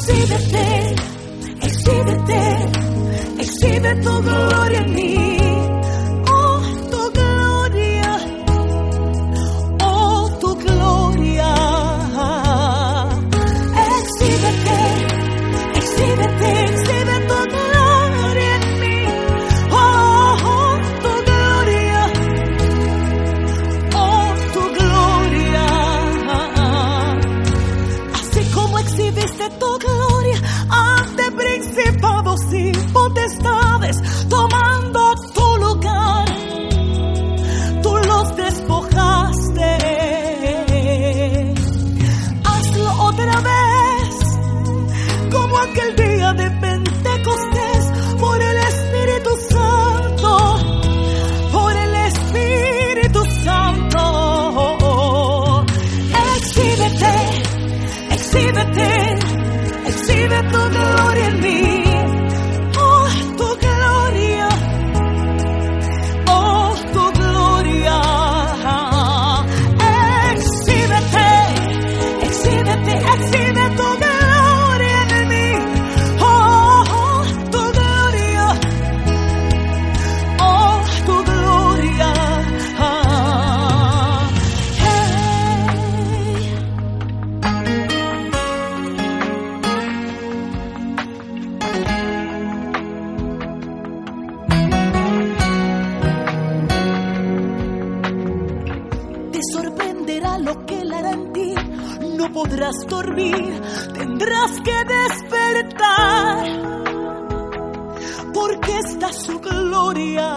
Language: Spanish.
see the things. cargos y potestades, tomar podrás dormir, tendrás que despertar, porque está su gloria.